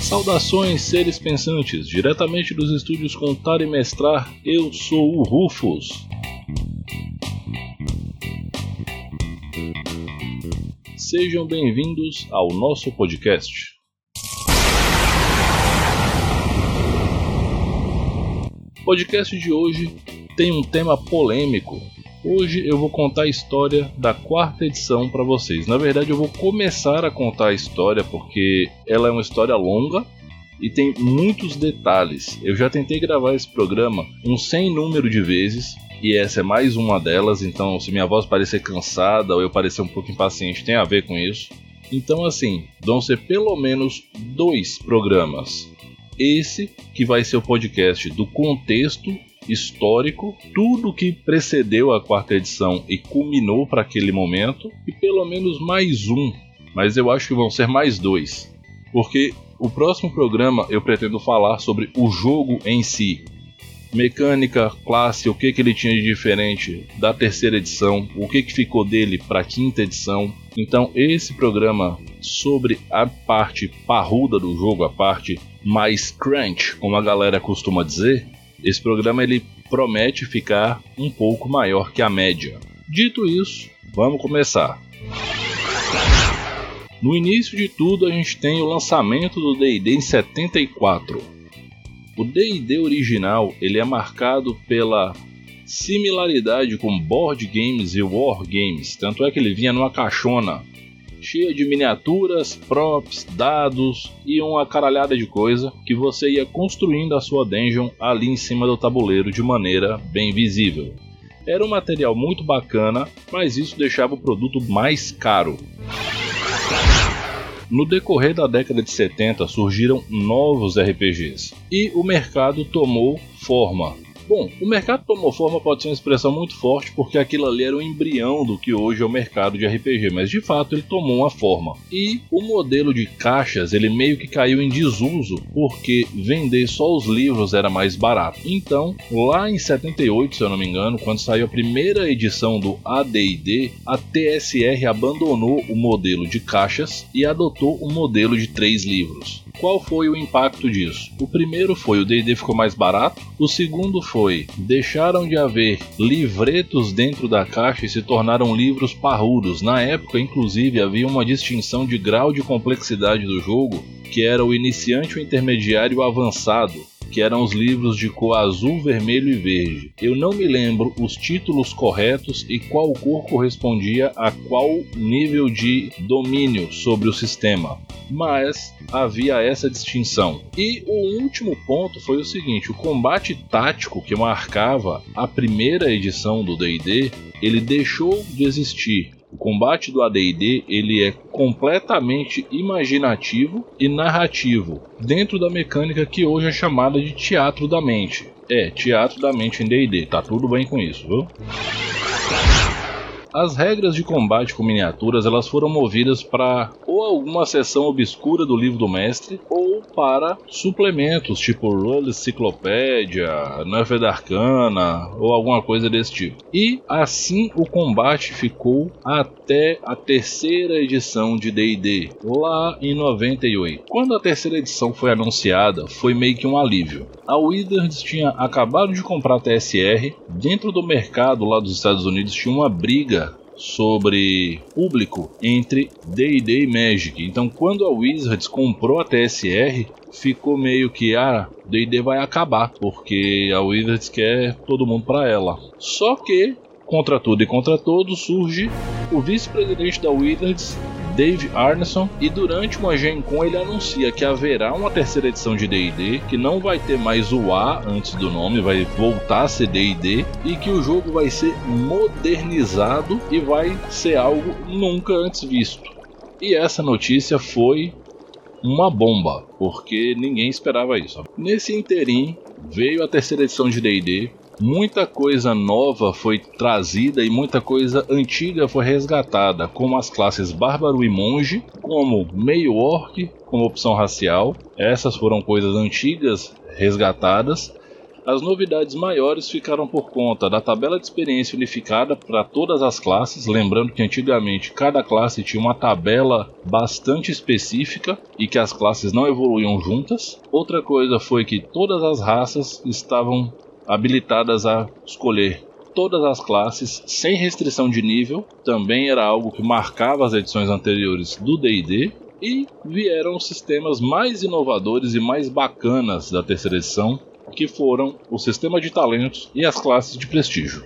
Saudações, seres pensantes, diretamente dos estúdios Contar e Mestrar, eu sou o Rufus. Sejam bem-vindos ao nosso podcast. Podcast de hoje tem um tema polêmico. Hoje eu vou contar a história da quarta edição para vocês. Na verdade, eu vou começar a contar a história porque ela é uma história longa e tem muitos detalhes. Eu já tentei gravar esse programa um sem número de vezes e essa é mais uma delas. Então, se minha voz parecer cansada ou eu parecer um pouco impaciente, tem a ver com isso. Então, assim, vão ser pelo menos dois programas. Esse que vai ser o podcast do contexto histórico, tudo que precedeu a quarta edição e culminou para aquele momento, e pelo menos mais um, mas eu acho que vão ser mais dois, porque o próximo programa eu pretendo falar sobre o jogo em si, mecânica, classe, o que, que ele tinha de diferente da terceira edição, o que, que ficou dele para a quinta edição. Então, esse programa sobre a parte parruda do jogo, a parte mais crunch, como a galera costuma dizer, esse programa ele promete ficar um pouco maior que a média. Dito isso, vamos começar. No início de tudo, a gente tem o lançamento do D&D em 74. O D&D original ele é marcado pela similaridade com board games e war games, tanto é que ele vinha numa caixona cheia de miniaturas, props, dados e uma caralhada de coisa que você ia construindo a sua dungeon ali em cima do tabuleiro de maneira bem visível. Era um material muito bacana, mas isso deixava o produto mais caro. No decorrer da década de 70 surgiram novos RPGs e o mercado tomou forma. Bom, o mercado tomou forma pode ser uma expressão muito forte porque aquilo ali era o embrião do que hoje é o mercado de RPG, mas de fato ele tomou uma forma. E o modelo de caixas ele meio que caiu em desuso porque vender só os livros era mais barato. Então, lá em 78, se eu não me engano, quando saiu a primeira edição do AD&D, a TSR abandonou o modelo de caixas e adotou o modelo de três livros. Qual foi o impacto disso? O primeiro foi o D&D ficou mais barato, o segundo foi deixaram de haver livretos dentro da caixa e se tornaram livros parrudos. Na época, inclusive, havia uma distinção de grau de complexidade do jogo, que era o iniciante, o intermediário e o avançado que eram os livros de cor azul, vermelho e verde. Eu não me lembro os títulos corretos e qual cor correspondia a qual nível de domínio sobre o sistema, mas havia essa distinção. E o último ponto foi o seguinte: o combate tático que marcava a primeira edição do D&D, ele deixou de existir o combate do AD&D ele é completamente imaginativo e narrativo, dentro da mecânica que hoje é chamada de teatro da mente. É, teatro da mente em D&D, tá tudo bem com isso, viu? As regras de combate com miniaturas elas foram movidas para ou alguma seção obscura do livro do mestre ou para suplementos tipo Roll Enciclopédia, Nerfed Arcana ou alguma coisa desse tipo. E assim o combate ficou até a terceira edição de D&D, lá em 98. Quando a terceira edição foi anunciada, foi meio que um alívio. A Wizards tinha acabado de comprar a TSR, dentro do mercado lá dos Estados Unidos tinha uma briga sobre público entre D&D e Magic. Então, quando a Wizards comprou a TSR, ficou meio que ah, D&D vai acabar, porque a Wizards quer todo mundo para ela. Só que contra tudo e contra todos surge o vice-presidente da Wizards Dave Arneson, e durante uma Gen Con ele anuncia que haverá uma terceira edição de D&D, que não vai ter mais o A antes do nome, vai voltar a ser D&D, e que o jogo vai ser modernizado e vai ser algo nunca antes visto. E essa notícia foi uma bomba, porque ninguém esperava isso. Nesse interim, veio a terceira edição de D&D, muita coisa nova foi trazida e muita coisa antiga foi resgatada, como as classes Bárbaro e Monge, como Meio Orc, como opção racial. Essas foram coisas antigas resgatadas. As novidades maiores ficaram por conta da tabela de experiência unificada para todas as classes, lembrando que antigamente cada classe tinha uma tabela bastante específica e que as classes não evoluíam juntas. Outra coisa foi que todas as raças estavam habilitadas a escolher todas as classes sem restrição de nível, também era algo que marcava as edições anteriores do D&D. E vieram os sistemas mais inovadores e mais bacanas da terceira edição, que foram o sistema de talentos e as classes de prestígio.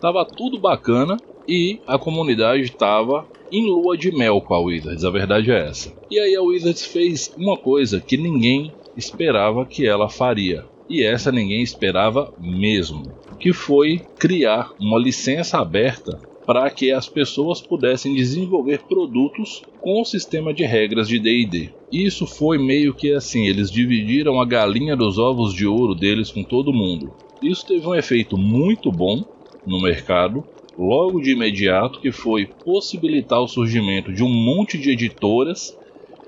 Tava tudo bacana e a comunidade estava em lua de mel com a Wizards, a verdade é essa. E aí a Wizards fez uma coisa que ninguém esperava que ela faria. E essa ninguém esperava mesmo, que foi criar uma licença aberta para que as pessoas pudessem desenvolver produtos com o sistema de regras de D&D. Isso foi meio que assim, eles dividiram a galinha dos ovos de ouro deles com todo mundo. Isso teve um efeito muito bom no mercado, logo de imediato, que foi possibilitar o surgimento de um monte de editoras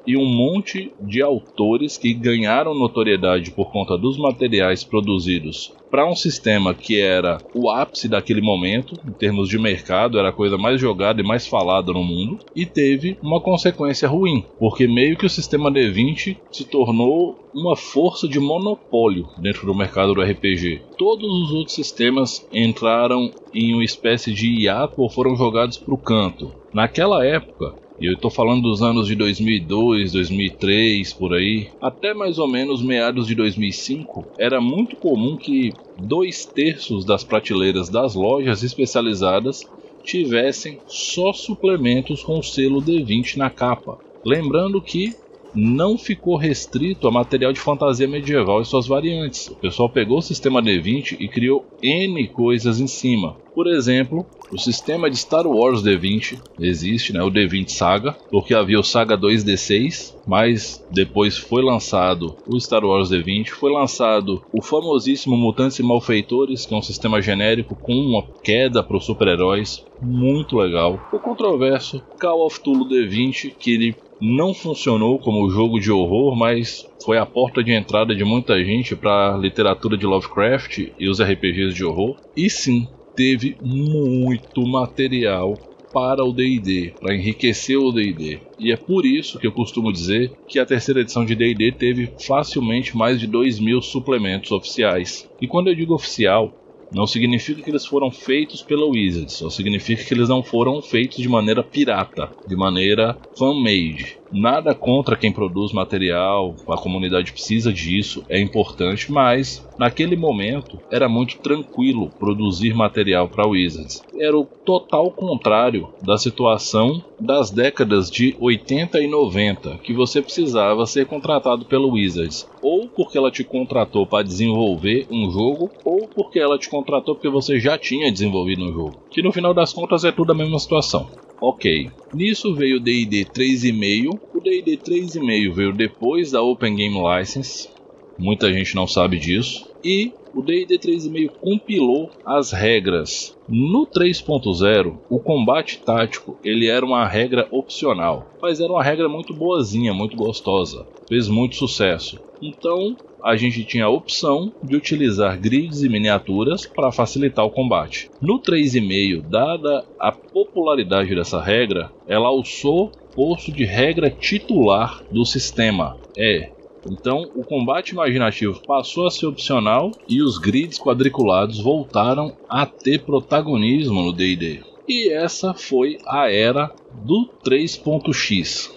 e um monte de autores que ganharam notoriedade por conta dos materiais produzidos para um sistema que era o ápice daquele momento, em termos de mercado, era a coisa mais jogada e mais falada no mundo, e teve uma consequência ruim, porque meio que o sistema D20 se tornou uma força de monopólio dentro do mercado do RPG. Todos os outros sistemas entraram em uma espécie de hiato ou foram jogados para o canto. Naquela época, e eu estou falando dos anos de 2002, 2003, por aí, até mais ou menos meados de 2005, era muito comum que dois terços das prateleiras das lojas especializadas tivessem só suplementos com o selo D20 na capa. Lembrando que não ficou restrito a material de fantasia medieval e suas variantes. O pessoal pegou o sistema D20 e criou N coisas em cima. Por exemplo, o sistema de Star Wars D20 existe, né, o D20 Saga, porque havia o Saga 2D6, mas depois foi lançado o Star Wars D20, foi lançado o famosíssimo Mutantes e Malfeitores, que é um sistema genérico com uma queda para os super-heróis, muito legal. O controverso Call of Cthulhu D20, que ele não funcionou como jogo de horror, mas foi a porta de entrada de muita gente para a literatura de Lovecraft e os RPGs de horror. E sim, teve muito material para o D&D, para enriquecer o D&D. E é por isso que eu costumo dizer que a terceira edição de D&D teve facilmente mais de 2 mil suplementos oficiais. E quando eu digo oficial, não significa que eles foram feitos pela Wizards, só significa que eles não foram feitos de maneira pirata, de maneira fan-made. Nada contra quem produz material, a comunidade precisa disso, é importante, mas naquele momento era muito tranquilo produzir material para Wizards. Era o total contrário da situação das décadas de 80 e 90, que você precisava ser contratado pelo Wizards, ou porque ela te contratou para desenvolver um jogo, ou porque ela te contratou porque você já tinha desenvolvido um jogo. Que no final das contas é tudo a mesma situação. Ok. Nisso veio o D&D 3.5. O D&D 3.5 veio depois da Open Game License. Muita gente não sabe disso. E o D&D 3.5 compilou as regras. No 3.0, o combate tático ele era uma regra opcional, mas era uma regra muito boazinha, muito gostosa. Fez muito sucesso. Então, a gente tinha a opção de utilizar grids e miniaturas para facilitar o combate. No 3.5, dada a popularidade dessa regra, ela alçou posto de regra titular do sistema. É, então, o combate imaginativo passou a ser opcional e os grids quadriculados voltaram a ter protagonismo no D&D. E essa foi a era do 3.x.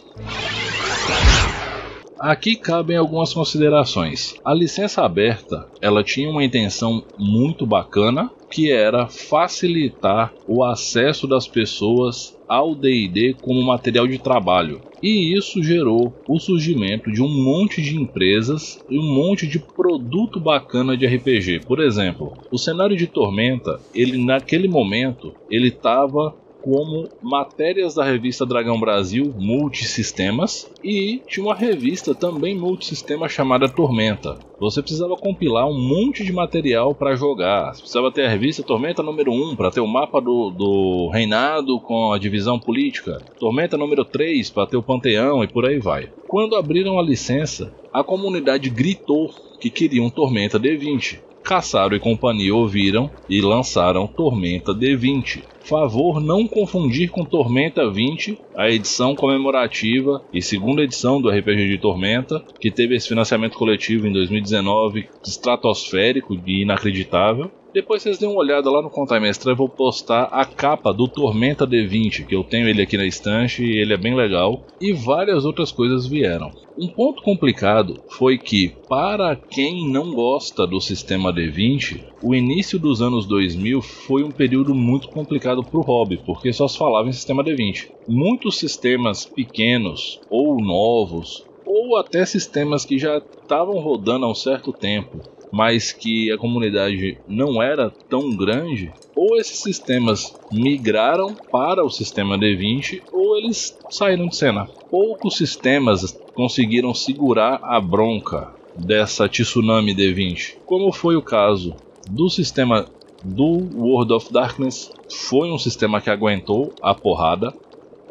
Aqui cabem algumas considerações. A licença aberta, ela tinha uma intenção muito bacana, que era facilitar o acesso das pessoas ao D&D como material de trabalho. E isso gerou o surgimento de um monte de empresas e um monte de produto bacana de RPG. Por exemplo, o cenário de Tormenta, ele naquele momento, ele estava como matérias da revista Dragão Brasil Multisistemas e tinha uma revista também multisistema chamada Tormenta. Você precisava compilar um monte de material para jogar. Você precisava ter a revista Tormenta número 1 para ter o mapa do, do reinado com a divisão política, Tormenta número 3 para ter o panteão e por aí vai. Quando abriram a licença, a comunidade gritou que queriam Tormenta D20. Caçaro e companhia ouviram e lançaram Tormenta D20. Favor não confundir com Tormenta 20, a edição comemorativa e segunda edição do RPG de Tormenta, que teve esse financiamento coletivo em 2019, estratosférico e inacreditável. Depois vocês dêem uma olhada lá no Contar Mestre, eu vou postar a capa do Tormenta D20, que eu tenho ele aqui na estante e ele é bem legal, e várias outras coisas vieram. Um ponto complicado foi que, para quem não gosta do sistema D20, o início dos anos 2000 foi um período muito complicado para o hobby, porque só se falava em sistema D20. Muitos sistemas pequenos ou novos, ou até sistemas que já estavam rodando há um certo tempo, mas que a comunidade não era tão grande, ou esses sistemas migraram para o sistema D20 ou eles saíram de cena. Poucos sistemas conseguiram segurar a bronca dessa tsunami D20, como foi o caso do sistema do World of Darkness, foi um sistema que aguentou a porrada.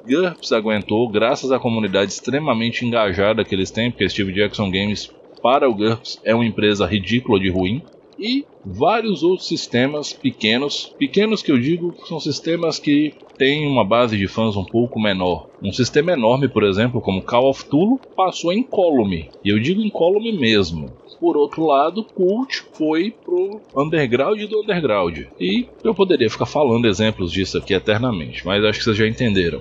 GURPS aguentou, graças à comunidade extremamente engajada que eles têm, porque Steve Jackson Games para o GURPS é uma empresa ridícula de ruim. E vários outros sistemas pequenos, pequenos que eu digo são sistemas que têm uma base de fãs um pouco menor. Um sistema enorme, por exemplo, como Call of Cthulhu, passou em Column, e eu digo em Column mesmo. Por outro lado, Cult foi pro underground do underground. E eu poderia ficar falando exemplos disso aqui eternamente, mas acho que vocês já entenderam.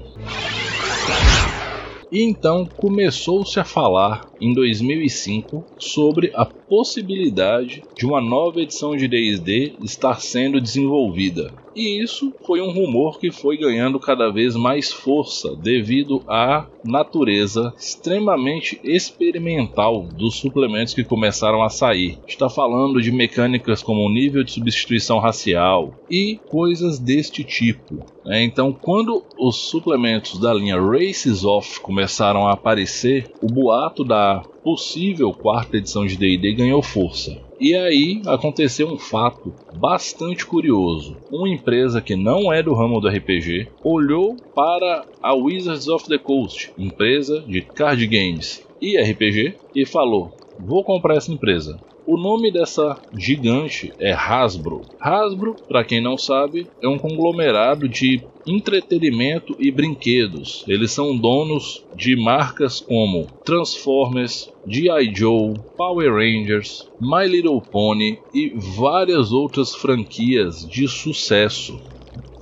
E então começou-se a falar em 2005 sobre a possibilidade de uma nova edição de D&D estar sendo desenvolvida. E isso foi um rumor que foi ganhando cada vez mais força devido à natureza extremamente experimental dos suplementos que começaram a sair. Está falando de mecânicas como nível de substituição racial e coisas deste tipo. Né? Então, quando os suplementos da linha Races Off começaram a aparecer, o boato da possível quarta edição de D&D ganhou força. E aí aconteceu um fato bastante curioso. Uma empresa que não é do ramo do RPG olhou para a Wizards of the Coast, empresa de card games e RPG, e falou: Vou comprar essa empresa. O nome dessa gigante é Hasbro. Hasbro, para quem não sabe, é um conglomerado de entretenimento e brinquedos. Eles são donos de marcas como Transformers, G.I. Joe, Power Rangers, My Little Pony e várias outras franquias de sucesso.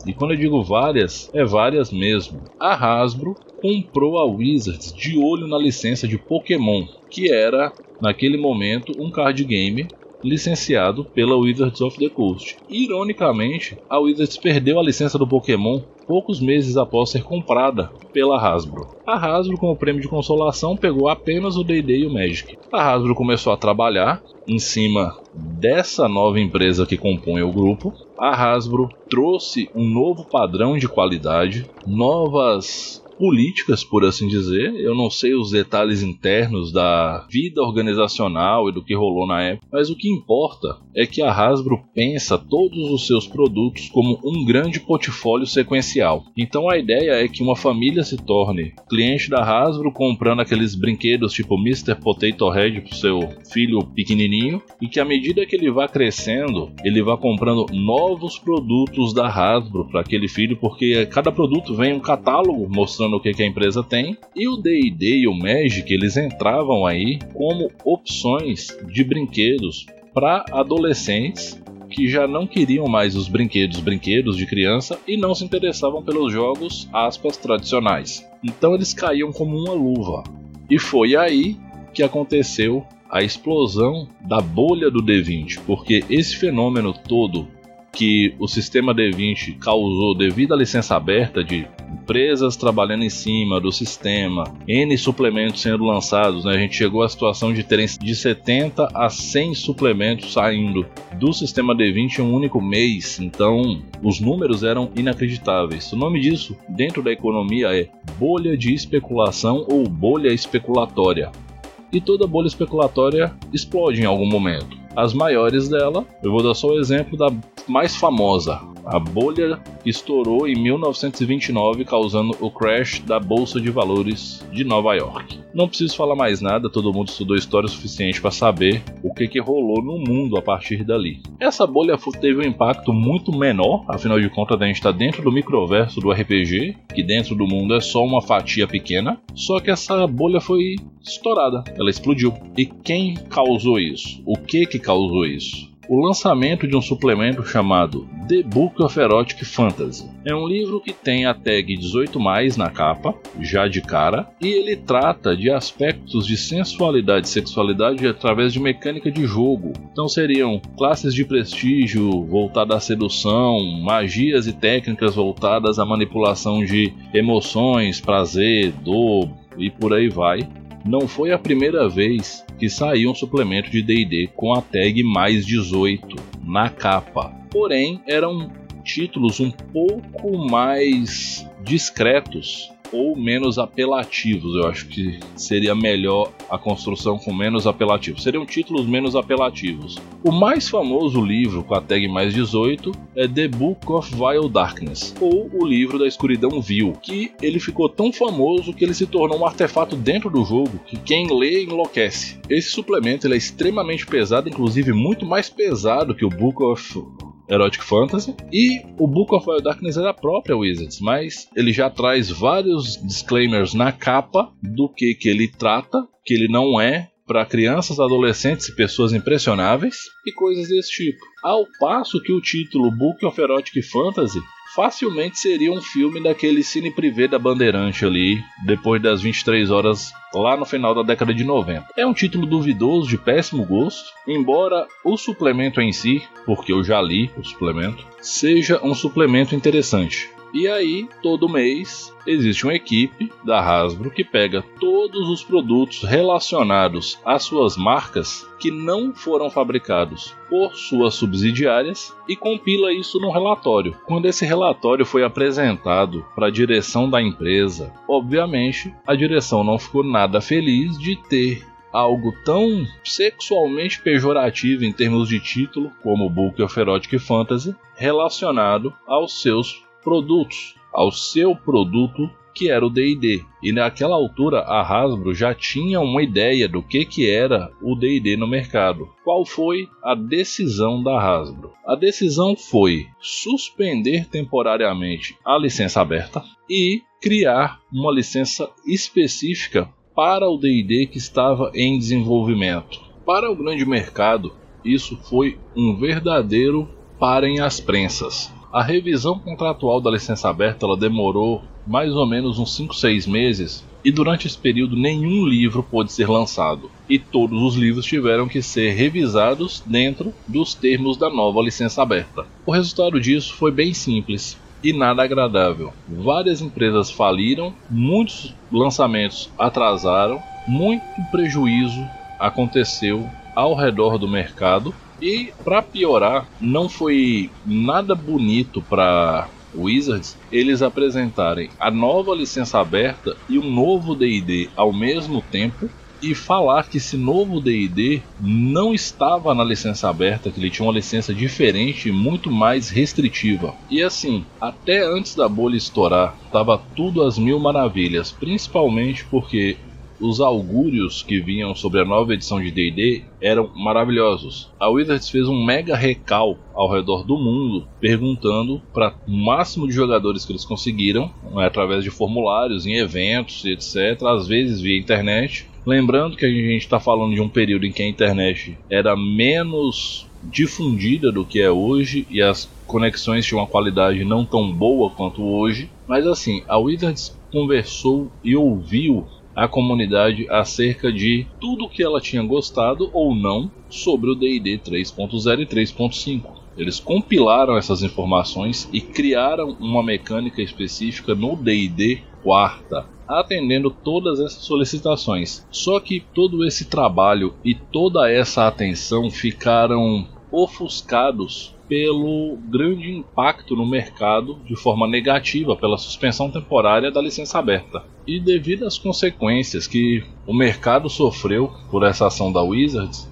E quando eu digo várias, é várias mesmo. A Hasbro comprou a Wizards de olho na licença de Pokémon, que era naquele momento um card game licenciado pela Wizards of the Coast. Ironicamente, a Wizards perdeu a licença do Pokémon poucos meses após ser comprada pela Hasbro. A Hasbro, como prêmio de consolação, pegou apenas o D&D e o Magic. A Hasbro começou a trabalhar em cima dessa nova empresa que compõe o grupo. A Hasbro trouxe um novo padrão de qualidade, novas políticas, por assim dizer. Eu não sei os detalhes internos da vida organizacional e do que rolou na época, mas o que importa é que a Hasbro pensa todos os seus produtos como um grande portfólio sequencial. Então a ideia é que uma família se torne cliente da Hasbro comprando aqueles brinquedos tipo Mr. Potato Head pro seu filho pequenininho e que à medida que ele vá crescendo, ele vá comprando novos produtos da Hasbro para aquele filho, porque cada produto vem um catálogo mostrando mostrando o que, que a empresa tem. E o D&D e o Magic, eles entravam aí como opções de brinquedos para adolescentes que já não queriam mais os brinquedos brinquedos de criança e não se interessavam pelos jogos aspas tradicionais. Então eles caíam como uma luva. E foi aí que aconteceu a explosão da bolha do D20, porque esse fenômeno todo que o sistema D20 causou devido à licença aberta de empresas trabalhando em cima do sistema, N suplementos sendo lançados, né? A gente chegou à situação de terem de 70 a 100 suplementos saindo do sistema D20 em um único mês. Então, os números eram inacreditáveis. O nome disso dentro da economia é bolha de especulação ou bolha especulatória. E toda bolha especulatória explode em algum momento. As maiores dela, eu vou dar só o exemplo da mais famosa, a bolha estourou em 1929, causando o crash da Bolsa de Valores de Nova York. Não preciso falar mais nada, todo mundo estudou história o suficiente para saber o que, que rolou no mundo a partir dali. Essa bolha teve um impacto muito menor, afinal de contas a gente está dentro do microverso do RPG, que dentro do mundo é só uma fatia pequena, só que essa bolha foi estourada, ela explodiu. E quem causou isso? O que que causou isso? O lançamento de um suplemento chamado The Book of Erotic Fantasy. É um livro que tem a tag 18 na capa, já de cara, e ele trata de aspectos de sensualidade e sexualidade através de mecânica de jogo. Então seriam classes de prestígio voltadas à sedução, magias e técnicas voltadas à manipulação de emoções, prazer, dor e por aí vai não foi a primeira vez que saiu um suplemento de D&D com a tag mais 18 na capa. Porém, eram títulos um pouco mais discretos ou menos apelativos. Eu acho que seria melhor a construção com menos apelativos. Seriam títulos menos apelativos. O mais famoso livro com a tag mais 18 é The Book of Vile Darkness, ou o livro da escuridão vil, que ele ficou tão famoso que ele se tornou um artefato dentro do jogo que quem lê enlouquece. Esse suplemento é extremamente pesado, inclusive muito mais pesado que o Book of Erotic Fantasy. E o Book of Wild Darkness é da própria Wizards, mas ele já traz vários disclaimers na capa do que, que ele trata, que ele não é para crianças, adolescentes e pessoas impressionáveis e coisas desse tipo. Ao passo que o título Book of Erotic Fantasy facilmente seria um filme daquele cine privê da Bandeirante ali, depois das 23 horas lá no final da década de 90. É um título duvidoso, de péssimo gosto, embora o suplemento em si, porque eu já li o suplemento, seja um suplemento interessante. E aí, todo mês, existe uma equipe da Hasbro que pega todos os produtos relacionados às suas marcas que não foram fabricados por suas subsidiárias e compila isso num relatório. Quando esse relatório foi apresentado para a direção da empresa, obviamente a direção não ficou nada feliz de ter algo tão sexualmente pejorativo em termos de título como Book of Erotic Fantasy relacionado aos seus produtos, ao seu produto que era o D&D. E naquela altura a Hasbro já tinha uma ideia do que, que era o D&D no mercado. Qual foi a decisão da Hasbro? A decisão foi suspender temporariamente a licença aberta e criar uma licença específica para o D&D que estava em desenvolvimento. Para o grande mercado, isso foi um verdadeiro parem as prensas. A revisão contratual da licença aberta ela demorou mais ou menos uns 5, 6 meses e durante esse período nenhum livro pôde ser lançado e todos os livros tiveram que ser revisados dentro dos termos da nova licença aberta. O resultado disso foi bem simples e nada agradável. Várias empresas faliram, muitos lançamentos atrasaram, muito prejuízo aconteceu ao redor do mercado e para piorar, não foi nada bonito para Wizards eles apresentarem a nova licença aberta e um novo D&D ao mesmo tempo e falar que esse novo D&D não estava na licença aberta, que ele tinha uma licença diferente e muito mais restritiva. E assim, até antes da bolha estourar, estava tudo às mil maravilhas, principalmente porque os augúrios que vinham sobre a nova edição de D&D eram maravilhosos. A Wizards fez um mega recal ao redor do mundo, perguntando para o máximo de jogadores que eles conseguiram, né, através de formulários, em eventos, etc., às vezes via internet. Lembrando que a gente está falando de um período em que a internet era menos difundida do que é hoje e as conexões tinham uma qualidade não tão boa quanto hoje. Mas assim, a Wizards conversou e ouviu a comunidade acerca de tudo que ela tinha gostado ou não sobre o D&D 3.0 e 3.5. Eles compilaram essas informações e criaram uma mecânica específica no D&D quarta, atendendo todas essas solicitações. Só que todo esse trabalho e toda essa atenção ficaram ofuscados pelo grande impacto no mercado de forma negativa pela suspensão temporária da licença aberta. E devido às consequências que o mercado sofreu por essa ação da Wizards,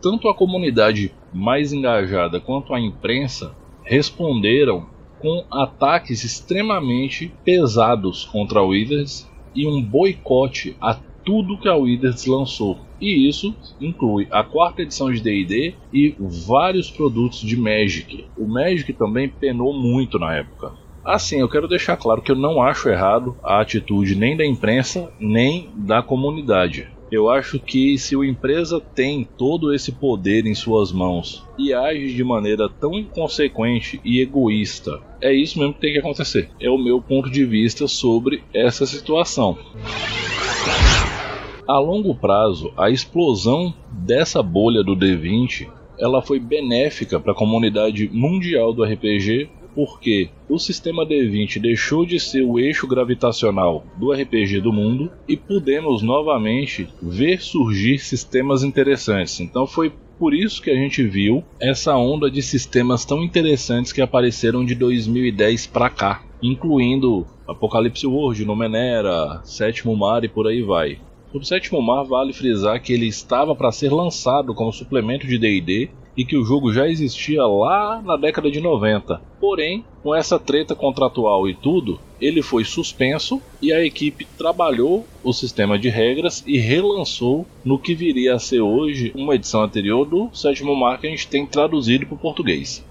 tanto a comunidade mais engajada quanto a imprensa responderam com ataques extremamente pesados contra a Wizards e um boicote a tudo que a Wizards lançou. E isso inclui a quarta edição de D&D e vários produtos de Magic. O Magic também penou muito na época. Assim, eu quero deixar claro que eu não acho errado a atitude nem da imprensa nem da comunidade. Eu acho que se uma empresa tem todo esse poder em suas mãos e age de maneira tão inconsequente e egoísta, é isso mesmo que tem que acontecer. É o meu ponto de vista sobre essa situação. A longo prazo, a explosão dessa bolha do D20 ela foi benéfica para a comunidade mundial do RPG porque o sistema D20 deixou de ser o eixo gravitacional do RPG do mundo e pudemos novamente ver surgir sistemas interessantes. Então foi por isso que a gente viu essa onda de sistemas tão interessantes que apareceram de 2010 para cá, incluindo Apocalipse World, Numenera, Sétimo Mar e por aí vai. O Sétimo Mar vale frisar que ele estava para ser lançado como suplemento de D&D e que o jogo já existia lá na década de 90. Porém, com essa treta contratual e tudo, ele foi suspenso e a equipe trabalhou o sistema de regras e relançou no que viria a ser hoje uma edição anterior do sétimo mar que a gente tem traduzido para o português.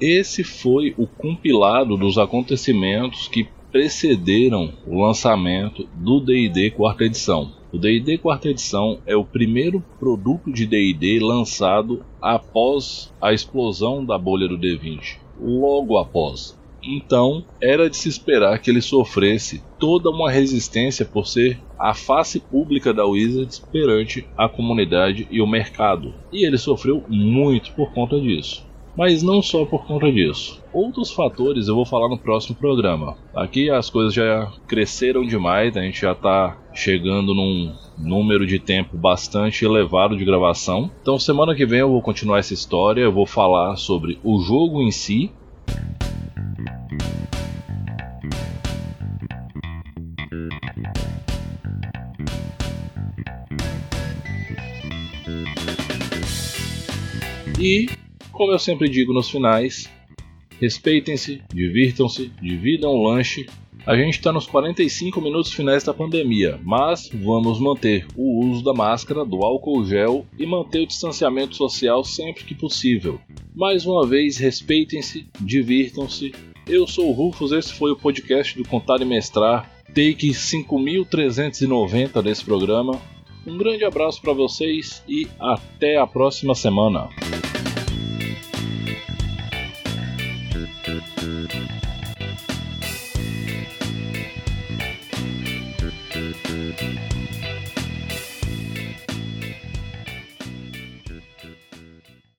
Esse foi o compilado dos acontecimentos que precederam o lançamento do D&D quarta edição. O D&D quarta edição é o primeiro produto de D&D lançado após a explosão da bolha do D20, logo após. Então, era de se esperar que ele sofresse toda uma resistência por ser a face pública da Wizards perante a comunidade e o mercado. E ele sofreu muito por conta disso mas não só por conta disso. Outros fatores eu vou falar no próximo programa. Aqui as coisas já cresceram demais, a gente já está chegando num número de tempo bastante elevado de gravação. Então semana que vem eu vou continuar essa história, eu vou falar sobre o jogo em si. E como eu sempre digo nos finais, respeitem-se, divirtam-se, dividam o lanche. A gente está nos 45 minutos finais da pandemia, mas vamos manter o uso da máscara, do álcool gel e manter o distanciamento social sempre que possível. Mais uma vez, respeitem-se, divirtam-se. Eu sou o Rufus, esse foi o podcast do Contar e Mestrar, take 5390 desse programa. Um grande abraço para vocês e até a próxima semana.